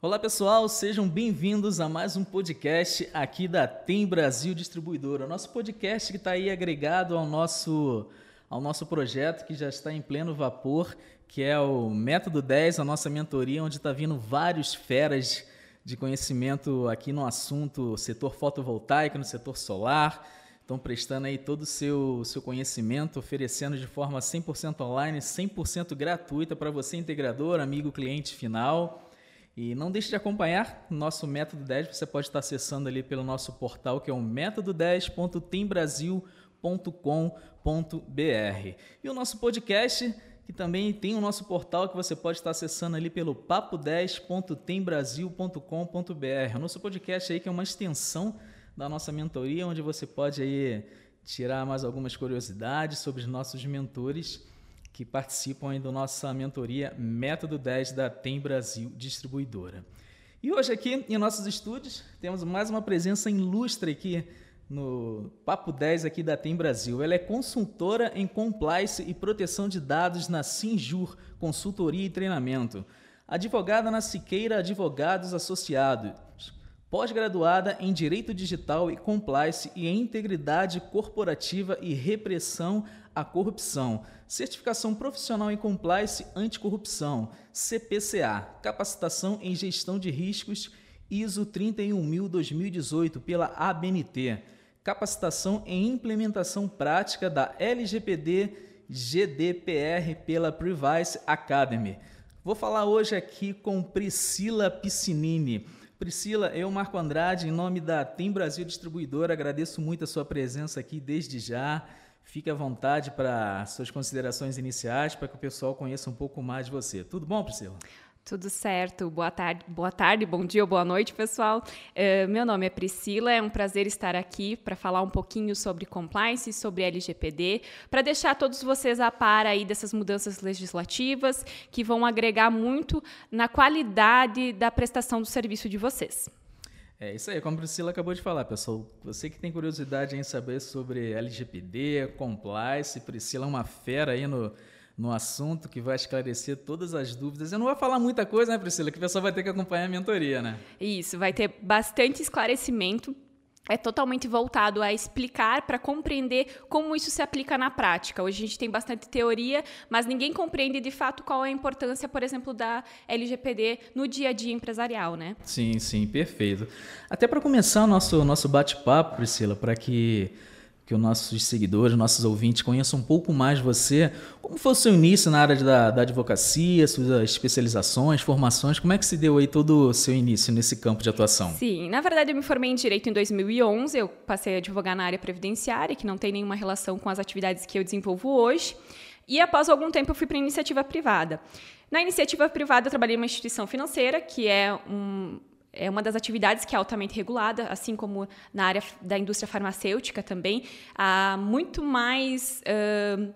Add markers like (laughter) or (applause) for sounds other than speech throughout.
Olá pessoal, sejam bem-vindos a mais um podcast aqui da Tem Brasil Distribuidora. Nosso podcast que está aí agregado ao nosso, ao nosso projeto que já está em pleno vapor, que é o Método 10, a nossa mentoria, onde está vindo vários feras de conhecimento aqui no assunto setor fotovoltaico, no setor solar. Estão prestando aí todo o seu, seu conhecimento, oferecendo de forma 100% online, 100% gratuita para você, integrador, amigo, cliente final. E não deixe de acompanhar nosso Método 10, você pode estar acessando ali pelo nosso portal, que é o método10.tembrasil.com.br. E o nosso podcast, que também tem o nosso portal, que você pode estar acessando ali pelo papo10.tembrasil.com.br. O nosso podcast aí que é uma extensão da nossa mentoria, onde você pode aí tirar mais algumas curiosidades sobre os nossos mentores que participam da nossa mentoria Método 10 da Tem Brasil Distribuidora. E hoje aqui em nossos estúdios temos mais uma presença ilustre aqui no Papo 10 aqui da Tem Brasil. Ela é consultora em compliance e proteção de dados na Sinjur, consultoria e treinamento. Advogada na Siqueira Advogados Associados. Pós-graduada em Direito Digital e Compliance e Integridade Corporativa e Repressão Corrupção Certificação Profissional em Compliance Anticorrupção, CPCA, Capacitação em Gestão de Riscos, ISO 31000-2018 pela ABNT, Capacitação em Implementação Prática da LGPD GDPR pela Privacy Academy. Vou falar hoje aqui com Priscila Piscinini. Priscila, eu, Marco Andrade, em nome da Tem Brasil Distribuidora, agradeço muito a sua presença aqui desde já. Fique à vontade para suas considerações iniciais, para que o pessoal conheça um pouco mais de você. Tudo bom, Priscila? Tudo certo. Boa tarde, boa tarde, bom dia boa noite, pessoal. Uh, meu nome é Priscila, é um prazer estar aqui para falar um pouquinho sobre compliance, sobre LGPD, para deixar todos vocês a par aí dessas mudanças legislativas que vão agregar muito na qualidade da prestação do serviço de vocês. É isso aí, como a Priscila acabou de falar, pessoal. Você que tem curiosidade em saber sobre LGPD, compliance, Priscila é uma fera aí no, no assunto que vai esclarecer todas as dúvidas. Eu não vou falar muita coisa, né, Priscila? Que o pessoal vai ter que acompanhar a mentoria, né? Isso, vai ter bastante esclarecimento é totalmente voltado a explicar para compreender como isso se aplica na prática. Hoje a gente tem bastante teoria, mas ninguém compreende de fato qual é a importância, por exemplo, da LGPD no dia a dia empresarial, né? Sim, sim, perfeito. Até para começar o nosso, nosso bate-papo, Priscila, para que que os nossos seguidores, nossos ouvintes conheçam um pouco mais você. Como foi o seu início na área da, da advocacia, suas especializações, formações? Como é que se deu aí todo o seu início nesse campo de atuação? Sim, na verdade eu me formei em Direito em 2011, eu passei a advogar na área previdenciária, que não tem nenhuma relação com as atividades que eu desenvolvo hoje. E após algum tempo eu fui para a iniciativa privada. Na iniciativa privada eu trabalhei em uma instituição financeira, que é um, é uma das atividades que é altamente regulada, assim como na área da indústria farmacêutica também. Há muito mais. Uh,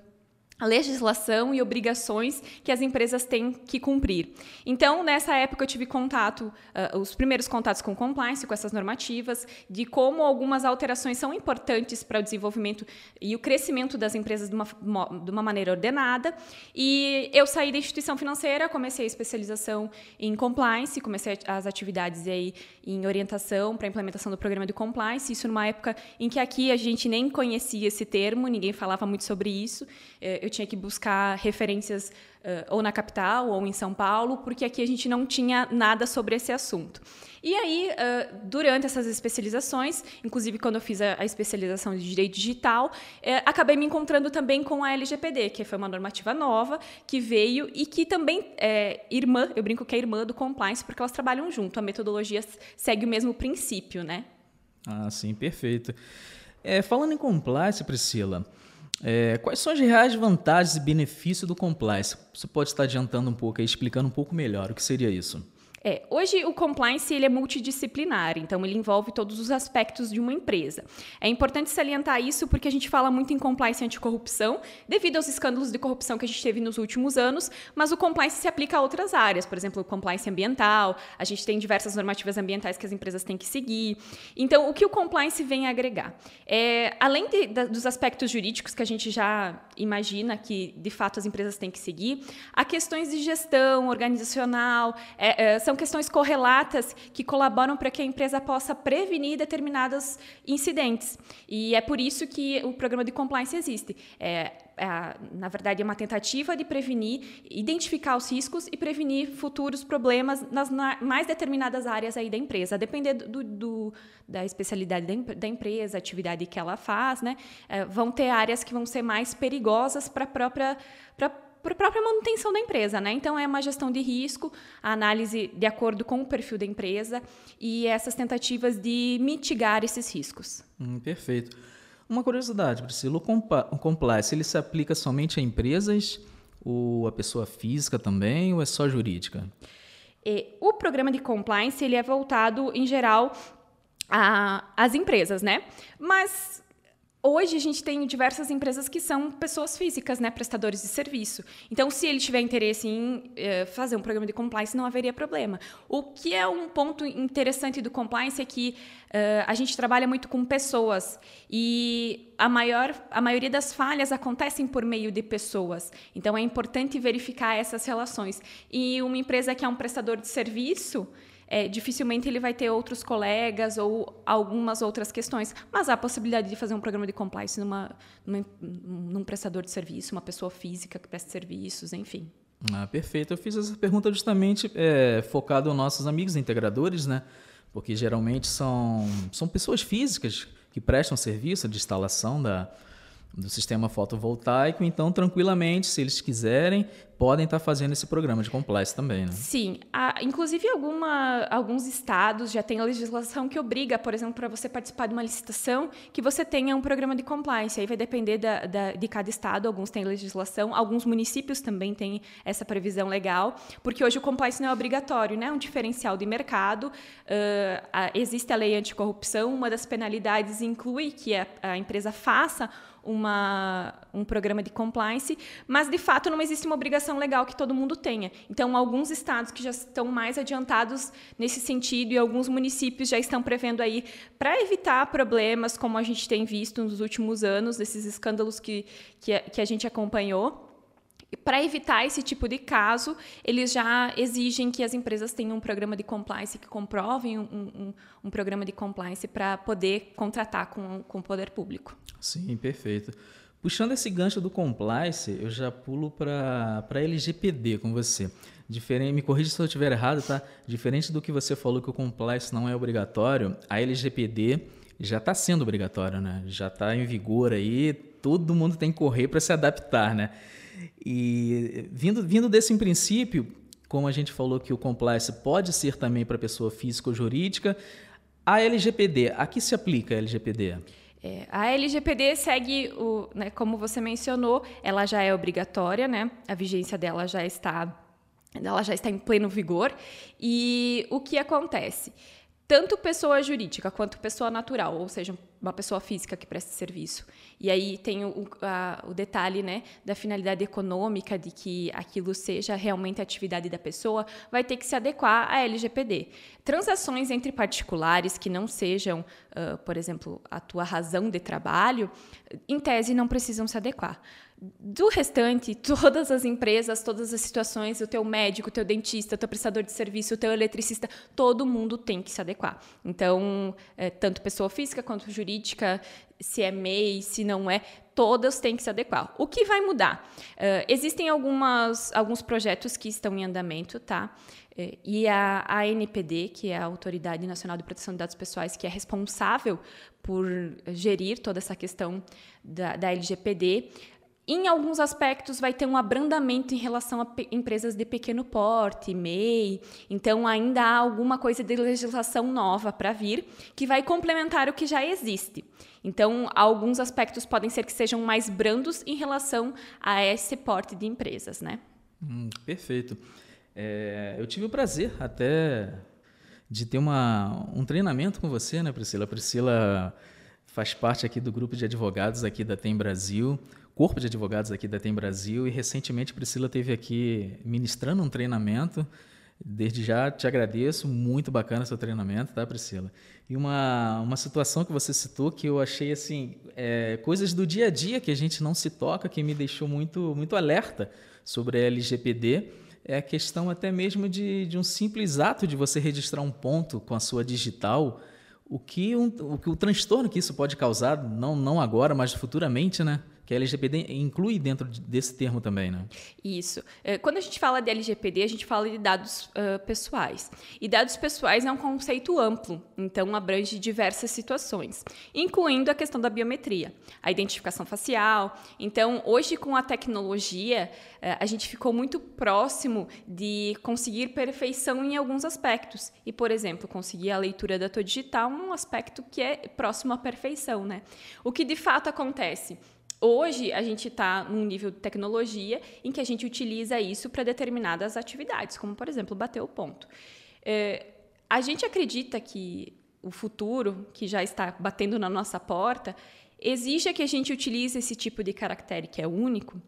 legislação e obrigações que as empresas têm que cumprir. Então, nessa época, eu tive contato, uh, os primeiros contatos com compliance, com essas normativas, de como algumas alterações são importantes para o desenvolvimento e o crescimento das empresas de uma, de uma maneira ordenada. E eu saí da instituição financeira, comecei a especialização em compliance, comecei as atividades aí em orientação para a implementação do programa de compliance, isso numa época em que aqui a gente nem conhecia esse termo, ninguém falava muito sobre isso. Eh, eu tinha que buscar referências uh, ou na capital ou em São Paulo, porque aqui a gente não tinha nada sobre esse assunto. E aí, uh, durante essas especializações, inclusive quando eu fiz a, a especialização de direito digital, uh, acabei me encontrando também com a LGPD, que foi uma normativa nova que veio e que também é irmã, eu brinco que é irmã do compliance, porque elas trabalham junto. A metodologia segue o mesmo princípio, né? Ah, sim, perfeito. É, falando em compliance, Priscila, é, quais são as reais vantagens e benefícios do compliance? Você pode estar adiantando um pouco aí, explicando um pouco melhor o que seria isso. É, hoje o compliance ele é multidisciplinar, então ele envolve todos os aspectos de uma empresa. É importante salientar isso porque a gente fala muito em compliance anticorrupção, devido aos escândalos de corrupção que a gente teve nos últimos anos, mas o compliance se aplica a outras áreas, por exemplo, o compliance ambiental, a gente tem diversas normativas ambientais que as empresas têm que seguir. Então, o que o compliance vem agregar? É, além de, da, dos aspectos jurídicos que a gente já imagina que de fato as empresas têm que seguir, há questões de gestão organizacional, é, é, são questões correlatas que colaboram para que a empresa possa prevenir determinados incidentes. E é por isso que o programa de compliance existe. É, na verdade, é uma tentativa de prevenir, identificar os riscos e prevenir futuros problemas nas mais determinadas áreas aí da empresa, a depender do, do da especialidade da, empresa, atividade que ela faz, né? É, vão ter áreas que vão ser mais perigosas para a própria pra, para a própria manutenção da empresa, né? Então é uma gestão de risco, a análise de acordo com o perfil da empresa e essas tentativas de mitigar esses riscos. Hum, perfeito. Uma curiosidade, Priscila, o compliance ele se aplica somente a empresas ou a pessoa física também ou é só jurídica? E, o programa de compliance ele é voltado em geral às empresas, né? Mas Hoje a gente tem diversas empresas que são pessoas físicas, né, prestadores de serviço. Então, se ele tiver interesse em eh, fazer um programa de compliance, não haveria problema. O que é um ponto interessante do compliance é que uh, a gente trabalha muito com pessoas e a maior, a maioria das falhas acontecem por meio de pessoas. Então, é importante verificar essas relações. E uma empresa que é um prestador de serviço é, dificilmente ele vai ter outros colegas ou algumas outras questões. Mas há a possibilidade de fazer um programa de compliance numa, numa num prestador de serviço, uma pessoa física que presta serviços, enfim. Ah, perfeito. Eu fiz essa pergunta justamente é, focado nos nossos amigos integradores, né? Porque geralmente são, são pessoas físicas que prestam serviço de instalação da, do sistema fotovoltaico, então tranquilamente, se eles quiserem, podem estar fazendo esse programa de compliance também, né? Sim, inclusive alguma, alguns estados já têm a legislação que obriga, por exemplo, para você participar de uma licitação, que você tenha um programa de compliance. Aí vai depender da, da, de cada estado. Alguns têm legislação, alguns municípios também têm essa previsão legal, porque hoje o compliance não é obrigatório, né? É um diferencial de mercado. Uh, existe a lei anticorrupção. Uma das penalidades inclui que a, a empresa faça uma, um programa de compliance, mas de fato não existe uma obrigação legal que todo mundo tenha. Então, alguns estados que já estão mais adiantados nesse sentido e alguns municípios já estão prevendo aí para evitar problemas como a gente tem visto nos últimos anos, desses escândalos que, que, que a gente acompanhou. Para evitar esse tipo de caso, eles já exigem que as empresas tenham um programa de compliance, que comprovem um, um, um programa de compliance para poder contratar com, com o poder público. Sim, perfeito. Puxando esse gancho do compliance, eu já pulo para LGPD com você. Diferente, me corrija se eu estiver errado, tá? Diferente do que você falou que o compliance não é obrigatório, a LGPD já está sendo obrigatório, né? Já está em vigor aí, todo mundo tem que correr para se adaptar, né? E vindo, vindo desse princípio, como a gente falou que o compliance pode ser também para pessoa física ou jurídica, a LGPD, a que se aplica a LGPD? É, a LGPD segue, o, né, como você mencionou, ela já é obrigatória, né? A vigência dela já está, ela já está em pleno vigor. E o que acontece? tanto pessoa jurídica quanto pessoa natural, ou seja, uma pessoa física que presta serviço. E aí tem o, a, o detalhe né, da finalidade econômica, de que aquilo seja realmente a atividade da pessoa, vai ter que se adequar à LGPD. Transações entre particulares que não sejam, uh, por exemplo, a tua razão de trabalho, em tese não precisam se adequar do restante, (laughs) todas as empresas, todas as situações, o teu médico, o teu dentista, o teu prestador de serviço, o teu eletricista, todo mundo tem que se adequar. Então, é, tanto pessoa física quanto jurídica, se é MEI, se não é, todas têm que se adequar. O que vai mudar? Uh, existem algumas, alguns projetos que estão em andamento, tá? É, e a ANPD, que é a Autoridade Nacional de Proteção de Dados Pessoais, que é responsável por gerir toda essa questão da, da LGPD, em alguns aspectos, vai ter um abrandamento em relação a empresas de pequeno porte, MEI. Então, ainda há alguma coisa de legislação nova para vir que vai complementar o que já existe. Então, alguns aspectos podem ser que sejam mais brandos em relação a esse porte de empresas, né? Hum, perfeito. É, eu tive o prazer até de ter uma, um treinamento com você, né, Priscila? A Priscila faz parte aqui do grupo de advogados aqui da Tem Brasil corpo de advogados aqui da Tem Brasil e recentemente Priscila teve aqui ministrando um treinamento Desde já te agradeço, muito bacana seu treinamento, tá, Priscila? E uma, uma situação que você citou que eu achei assim, é, coisas do dia a dia que a gente não se toca, que me deixou muito, muito alerta sobre a LGPD, é a questão até mesmo de, de um simples ato de você registrar um ponto com a sua digital, o que, um, o, o transtorno que isso pode causar, não, não agora, mas futuramente, né? Que a LGPD inclui dentro desse termo também, né? Isso. É, quando a gente fala de LGPD, a gente fala de dados uh, pessoais. E dados pessoais é um conceito amplo, então abrange diversas situações, incluindo a questão da biometria, a identificação facial. Então, hoje, com a tecnologia, uh, a gente ficou muito próximo de conseguir perfeição em alguns aspectos. E, por exemplo, conseguir a leitura da tua digital um aspecto que é próximo à perfeição, né? O que de fato acontece? Hoje, a gente está num nível de tecnologia em que a gente utiliza isso para determinadas atividades, como, por exemplo, bater o ponto. É, a gente acredita que o futuro, que já está batendo na nossa porta, exige que a gente utilize esse tipo de caractere que é único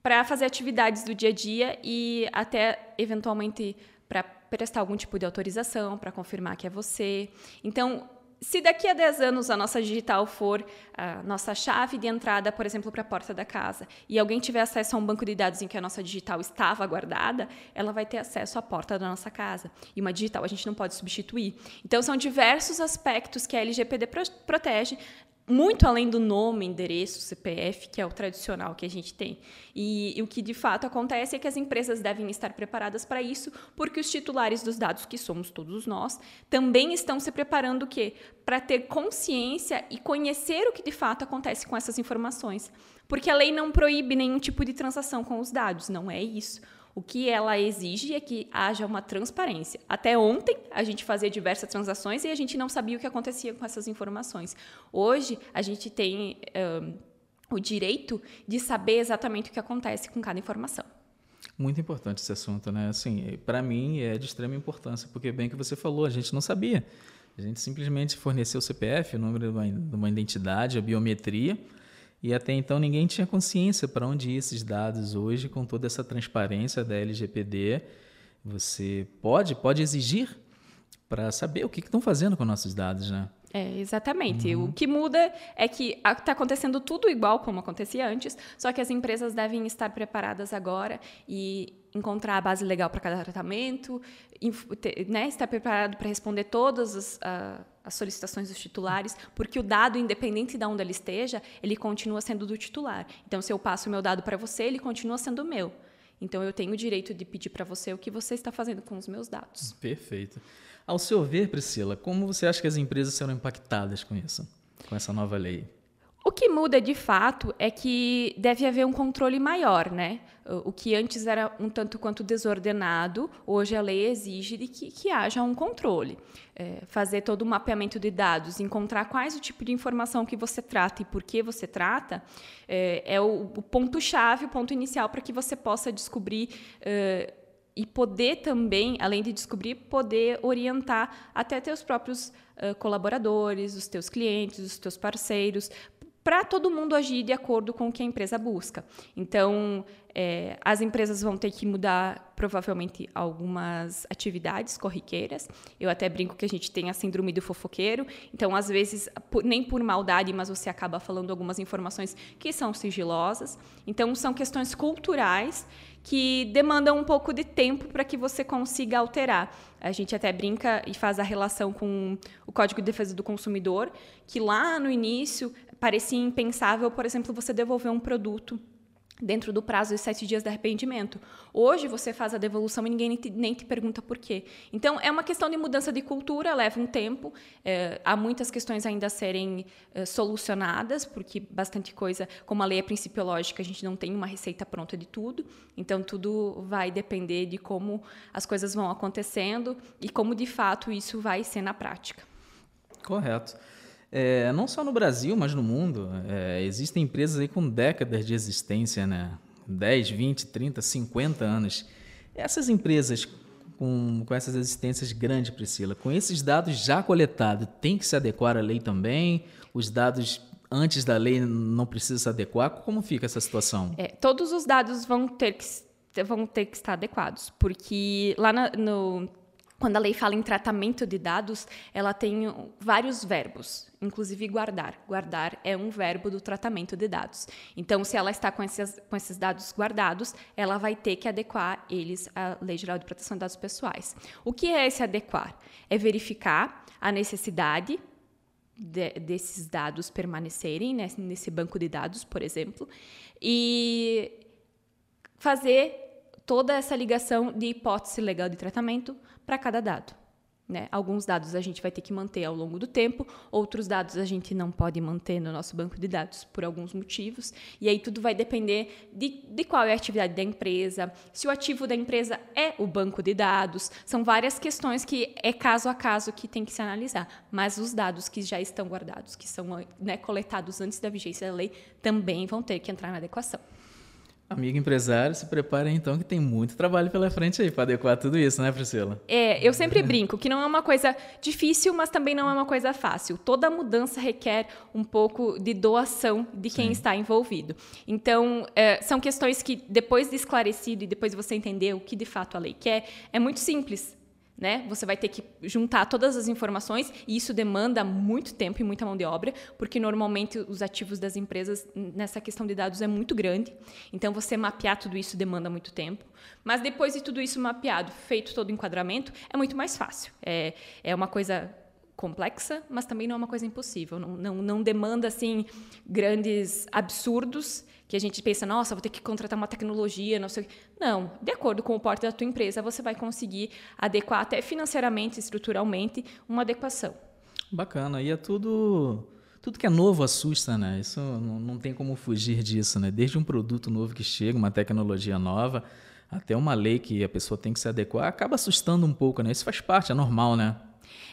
para fazer atividades do dia a dia e até, eventualmente, para prestar algum tipo de autorização, para confirmar que é você. Então, se daqui a 10 anos a nossa digital for a nossa chave de entrada, por exemplo, para a porta da casa, e alguém tiver acesso a um banco de dados em que a nossa digital estava guardada, ela vai ter acesso à porta da nossa casa. E uma digital a gente não pode substituir. Então, são diversos aspectos que a LGPD protege muito além do nome, endereço, CPF, que é o tradicional que a gente tem. E, e, o que de fato acontece é que as empresas devem estar preparadas para isso, porque os titulares dos dados, que somos todos nós, também estão se preparando o quê? Para ter consciência e conhecer o que de fato acontece com essas informações. Porque a lei não proíbe nenhum tipo de transação com os dados, não é isso. O que ela exige é que haja uma transparência. Até ontem, a gente fazia diversas transações e a gente não sabia o que acontecia com essas informações. Hoje, a gente tem o direito de saber exatamente o que acontece com cada informação. Muito importante esse assunto, né? Assim, para mim é de extrema importância, porque bem que você falou, a gente não sabia. A gente simplesmente forneceu o CPF, o número de uma identidade, a biometria, e até então ninguém tinha consciência para onde iam esses dados hoje, com toda essa transparência da LGPD. Você pode, pode exigir para saber o que estão fazendo com nossos dados, né? É, exatamente. Uhum. O que muda é que está acontecendo tudo igual como acontecia antes, só que as empresas devem estar preparadas agora e encontrar a base legal para cada tratamento, né, estar preparado para responder todas as, uh, as, solicitações dos titulares, porque o dado, independente de onde ele esteja, ele continua sendo do titular. Então, se eu passo o meu dado para você, ele continua sendo meu. Então, eu tenho o direito de pedir para você o que você está fazendo com os meus dados. Perfeito. Ao seu ver, Priscila, como você acha que as empresas serão impactadas com isso, com essa nova lei? O que muda de fato é que deve haver um controle maior, né? O que antes era um tanto quanto desordenado, hoje a lei exige de que, que haja um controle. É, fazer todo o mapeamento de dados, encontrar quais o tipo de informação que você trata e por que você trata, é, é o, o ponto-chave, o ponto inicial para que você possa descobrir. É, e poder também, além de descobrir, poder orientar até teus próprios uh, colaboradores, os teus clientes, os teus parceiros, para todo mundo agir de acordo com o que a empresa busca. Então, é, as empresas vão ter que mudar provavelmente algumas atividades corriqueiras. Eu até brinco que a gente tem a síndrome do fofoqueiro. Então, às vezes, nem por maldade, mas você acaba falando algumas informações que são sigilosas. Então, são questões culturais que demandam um pouco de tempo para que você consiga alterar. A gente até brinca e faz a relação com o Código de Defesa do Consumidor, que lá no início parecia impensável, por exemplo, você devolver um produto dentro do prazo de sete dias de arrependimento. Hoje você faz a devolução e ninguém nem te, pergunta por quê. Então é uma questão de mudança de cultura, leva um tempo. É, há muitas questões ainda a serem é, solucionadas, porque bastante coisa, como a lei é principiológica, a gente não tem uma receita pronta de tudo. Então tudo vai depender de como as coisas vão acontecendo e como de fato isso vai ser na prática. Correto. É, não só no Brasil, mas no mundo, é, existem empresas aí com décadas de existência, né? 10, 20, 30, 50 anos. Essas empresas com, com essas existências grandes, Priscila, com esses dados já coletados, tem que se adequar à lei também? Os dados antes da lei não precisam se adequar? Como fica essa situação? É, todos os dados vão ter que vão ter que estar adequados, porque lá na, no quando a lei fala em tratamento de dados, ela tem vários verbos, inclusive guardar. Guardar é um verbo do tratamento de dados. Então, se ela está com esses, com esses dados guardados, ela vai ter que adequar eles à Lei Geral de Proteção de Dados Pessoais. O que é esse adequar? É verificar a necessidade de, desses dados permanecerem né, nesse banco de dados, por exemplo, e fazer toda essa ligação de hipótese legal de tratamento para cada dado. Né? Alguns dados a gente vai ter que manter ao longo do tempo, outros dados a gente não pode manter no nosso banco de dados por alguns motivos. E aí tudo vai depender de, de qual é a atividade da empresa, se o ativo da empresa é o banco de dados. São várias questões que é caso a caso que tem que se analisar. Mas os dados que já estão guardados, que são né, coletados antes da vigência da lei, também vão ter que entrar na adequação. Amigo empresário, se prepare então que tem muito trabalho pela frente aí para adequar tudo isso, né, Priscila? É, eu sempre brinco que não é uma coisa difícil, mas também não é uma coisa fácil. Toda mudança requer um pouco de doação de quem Sim. está envolvido. Então, é, são questões que, depois de esclarecido e depois de você entender o que de fato a lei quer, é muito simples né? Você vai ter que juntar todas as informações e isso demanda muito tempo e muita mão de obra, porque normalmente os ativos das empresas nessa questão de dados é muito grande. Então você mapear tudo isso demanda muito tempo. Mas depois de tudo isso mapeado, feito todo o enquadramento, é muito mais fácil. É, é uma coisa complexa, mas também não é uma coisa impossível. Não, não, não demanda assim grandes absurdos que a gente pensa, nossa, vou ter que contratar uma tecnologia, não sei. Não, de acordo com o porte da tua empresa, você vai conseguir adequar até financeiramente, estruturalmente, uma adequação. Bacana. E é tudo tudo que é novo assusta, né? Isso não, não tem como fugir disso, né? Desde um produto novo que chega, uma tecnologia nova, até uma lei que a pessoa tem que se adequar, acaba assustando um pouco, né? Isso faz parte, é normal, né?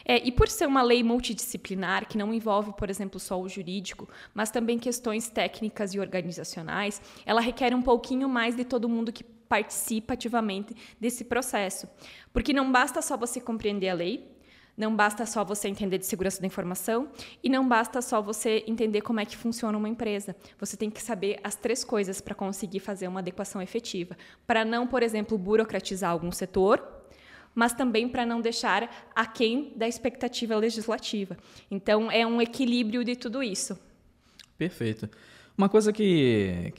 É, e por ser uma lei multidisciplinar, que não envolve, por exemplo, só o jurídico, mas também questões técnicas e organizacionais, ela requer um pouquinho mais de todo mundo que participa ativamente desse processo. Porque não basta só você compreender a lei, não basta só você entender de segurança da informação e não basta só você entender como é que funciona uma empresa. Você tem que saber as três coisas para conseguir fazer uma adequação efetiva. Para não, por exemplo, burocratizar algum setor, mas também para não deixar aquém da expectativa legislativa. Então, é um equilíbrio de tudo isso. Perfeito. Uma coisa que,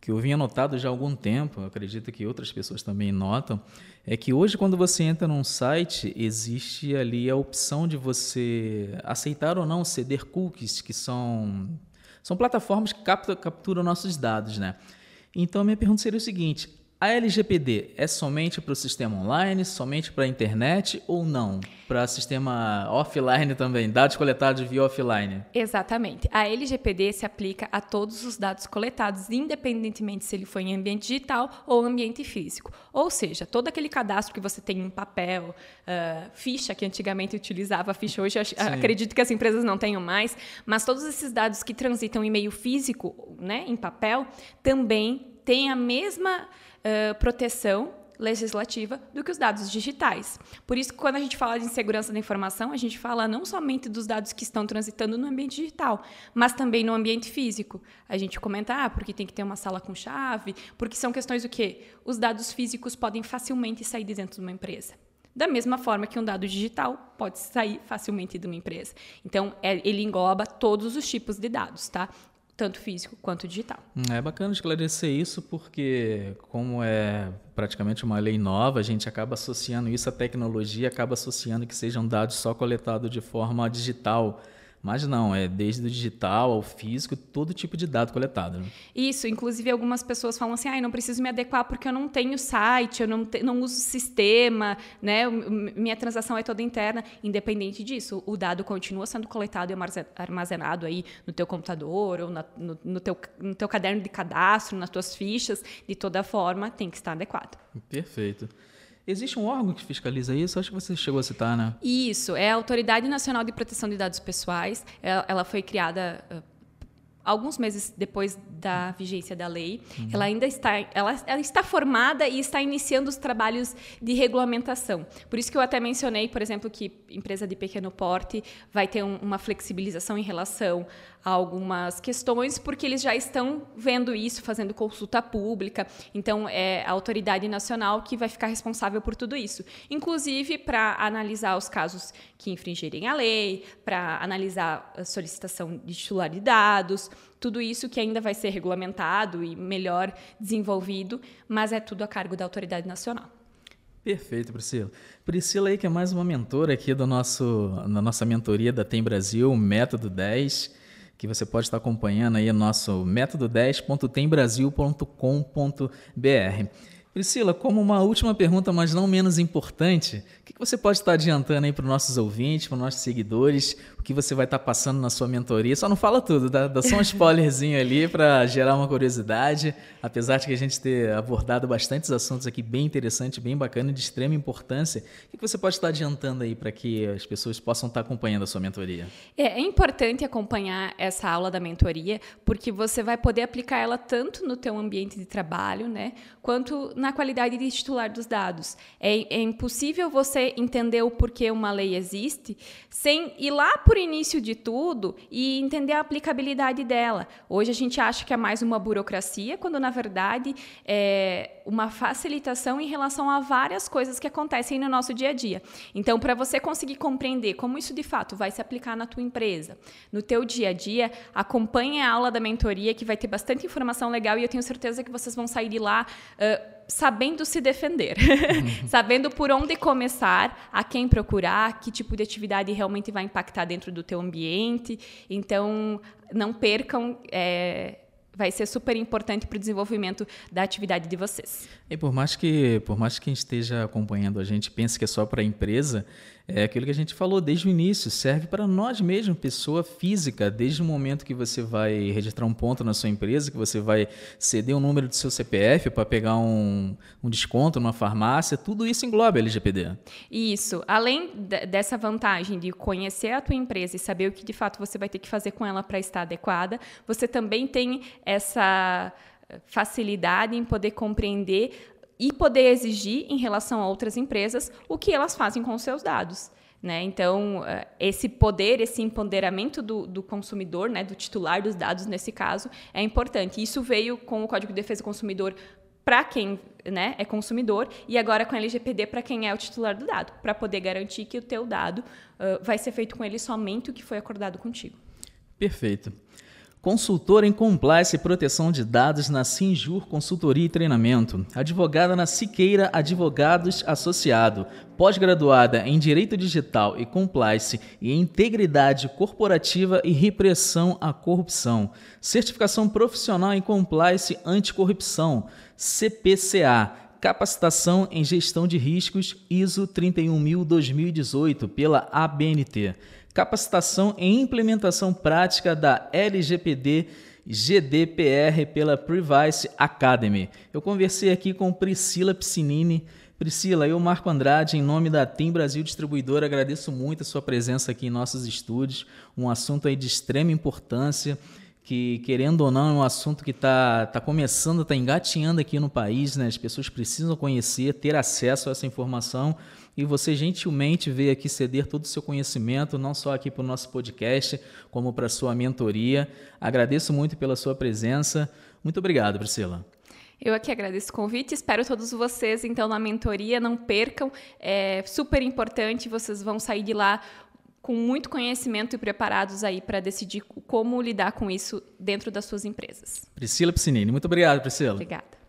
que eu vinha notado já há algum tempo, acredito que outras pessoas também notam, é que hoje, quando você entra num site, existe ali a opção de você aceitar ou não ceder cookies, que são, são plataformas que capturam, nossos dados, né? Então, minha pergunta seria o seguinte: a LGPD é somente para o sistema online, somente para a internet ou não? Para sistema offline também, dados coletados via offline? Exatamente. A LGPD se aplica a todos os dados coletados, independentemente se ele foi em ambiente digital ou ambiente físico. Ou seja, todo aquele cadastro que você tem em papel, uh, ficha, que antigamente utilizava ficha, hoje acredito que as empresas não tenham mais, mas todos esses dados que transitam em meio físico, né, em papel, também têm a mesma proteção legislativa do que os dados digitais. Por isso, quando a gente fala de segurança da informação, a gente fala não somente dos dados que estão transitando no ambiente digital, mas também no ambiente físico. A gente comenta, ah, porque tem que ter uma sala com chave, porque são questões do quê? Os dados físicos podem facilmente sair de dentro de uma empresa. Da mesma forma que um dado digital pode sair facilmente de uma empresa. Então, é, ele engloba todos os tipos de dados, tá? Tanto físico quanto digital. É bacana esclarecer isso porque, como é praticamente uma lei nova, a gente acaba associando isso à tecnologia, acaba associando que sejam dados só coletados de forma digital. Mas não, é desde o digital ao físico, todo tipo de dado coletado. Né? Isso, inclusive algumas pessoas falam assim, ah, não preciso me adequar porque eu não tenho site, eu não, te, não uso sistema, né? minha transação é toda interna. Independente disso, o dado continua sendo coletado e armazenado aí no teu computador ou na, no, no, teu, no teu caderno de cadastro, nas tuas fichas, de toda forma, tem que estar adequado. Perfeito. Existe um órgão que fiscaliza isso? Acho que você chegou a citar, né? Isso, é a Autoridade Nacional de Proteção de Dados Pessoais. Ela foi criada alguns meses depois da vigência da lei. Uhum. Ela ainda está, ela, ela está formada e está iniciando os trabalhos de regulamentação. Por isso que eu até mencionei, por exemplo, que empresa de pequeno porte vai ter um, uma flexibilização em relação algumas questões, porque eles já estão vendo isso, fazendo consulta pública. Então, é a autoridade nacional que vai ficar responsável por tudo isso. Inclusive, para analisar os casos que infringirem a lei, para analisar a solicitação de titular de dados, tudo isso que ainda vai ser regulamentado e melhor desenvolvido, mas é tudo a cargo da autoridade nacional. Perfeito, Priscila. Priscila aí que é mais uma mentora aqui do nosso, na nossa mentoria da Tem Brasil, Método 10 que você pode estar acompanhando aí nosso método10.tembrasil.com.br. Priscila, como uma última pergunta, mas não menos importante, o que você pode estar adiantando aí para os nossos ouvintes, para os nossos seguidores, o que você vai estar passando na sua mentoria? Só não fala tudo, dá, dá só um spoilerzinho ali para gerar uma curiosidade, apesar de que a gente ter abordado bastantes assuntos aqui bem interessantes, bem bacana, de extrema importância, o que você pode estar adiantando aí para que as pessoas possam estar acompanhando a sua mentoria? É, é importante acompanhar essa aula da mentoria, porque você vai poder aplicar ela tanto no teu ambiente de trabalho, né, quanto na qualidade de titular dos dados. É, é impossível você entender o porquê uma lei existe sem ir lá por início de tudo e entender a aplicabilidade dela. Hoje a gente acha que é mais uma burocracia, quando na verdade é uma facilitação em relação a várias coisas que acontecem no nosso dia a dia. Então, para você conseguir compreender como isso de fato vai se aplicar na tua empresa, no teu dia a dia, acompanhe a aula da mentoria que vai ter bastante informação legal e eu tenho certeza que vocês vão sair de lá uh, sabendo se defender, (laughs) sabendo por onde começar, a quem procurar, que tipo de atividade realmente vai impactar dentro do teu ambiente. Então, não percam. É, vai ser super importante para o desenvolvimento da atividade de vocês. E por mais que por mais que quem esteja acompanhando a gente pense que é só para a empresa, é aquilo que a gente falou desde o início, serve para nós mesmos, pessoa física, desde o momento que você vai registrar um ponto na sua empresa, que você vai ceder o um número do seu CPF para pegar um, um desconto numa farmácia, tudo isso engloba a LGPD. Isso. Além dessa vantagem de conhecer a tua empresa e saber o que de fato você vai ter que fazer com ela para estar adequada, você também tem essa facilidade em poder compreender e poder exigir em relação a outras empresas o que elas fazem com os seus dados. Né? Então, eh, esse poder, esse empoderamento do, do, consumidor, né, do titular dos dados nesse caso, é importante. Isso veio com o Código de Defesa do Consumidor para quem né, é consumidor e agora com a LGPD para quem é o titular do dado, para poder garantir que o teu dado uh, vai ser feito com ele somente o que foi acordado contigo. Perfeito. Consultora em Compliance e Proteção de Dados na Sinjur Consultoria e Treinamento. Advogada na Siqueira Advogados Associado. Pós-graduada em Direito Digital e Compliance e Integridade Corporativa e Repressão à Corrupção. Certificação Profissional em Compliance Anticorrupção. CPCA. Capacitação em Gestão de Riscos ISO 31000-2018 pela ABNT capacitação em implementação prática da LGPD GDPR pela Privacy Academy. Eu conversei aqui com Priscila Piscinini. Priscila, eu, Marco Andrade, em nome da Tem Brasil Distribuidora, agradeço muito a sua presença aqui em nossos estúdios. Um assunto aí de extrema importância, que, querendo ou não, é um assunto que está tá começando, está engatinhando aqui no país. Né? As pessoas precisam conhecer, ter acesso a essa informação e você gentilmente veio aqui ceder todo o seu conhecimento, não só aqui para o nosso podcast, como para a sua mentoria. Agradeço muito pela sua presença. Muito obrigado, Priscila. Eu aqui agradeço o convite, espero todos vocês então na mentoria, não percam, é super importante, vocês vão sair de lá com muito conhecimento e preparados aí para decidir como lidar com isso dentro das suas empresas. Priscila Piscinini, muito obrigado, Priscila. Obrigada.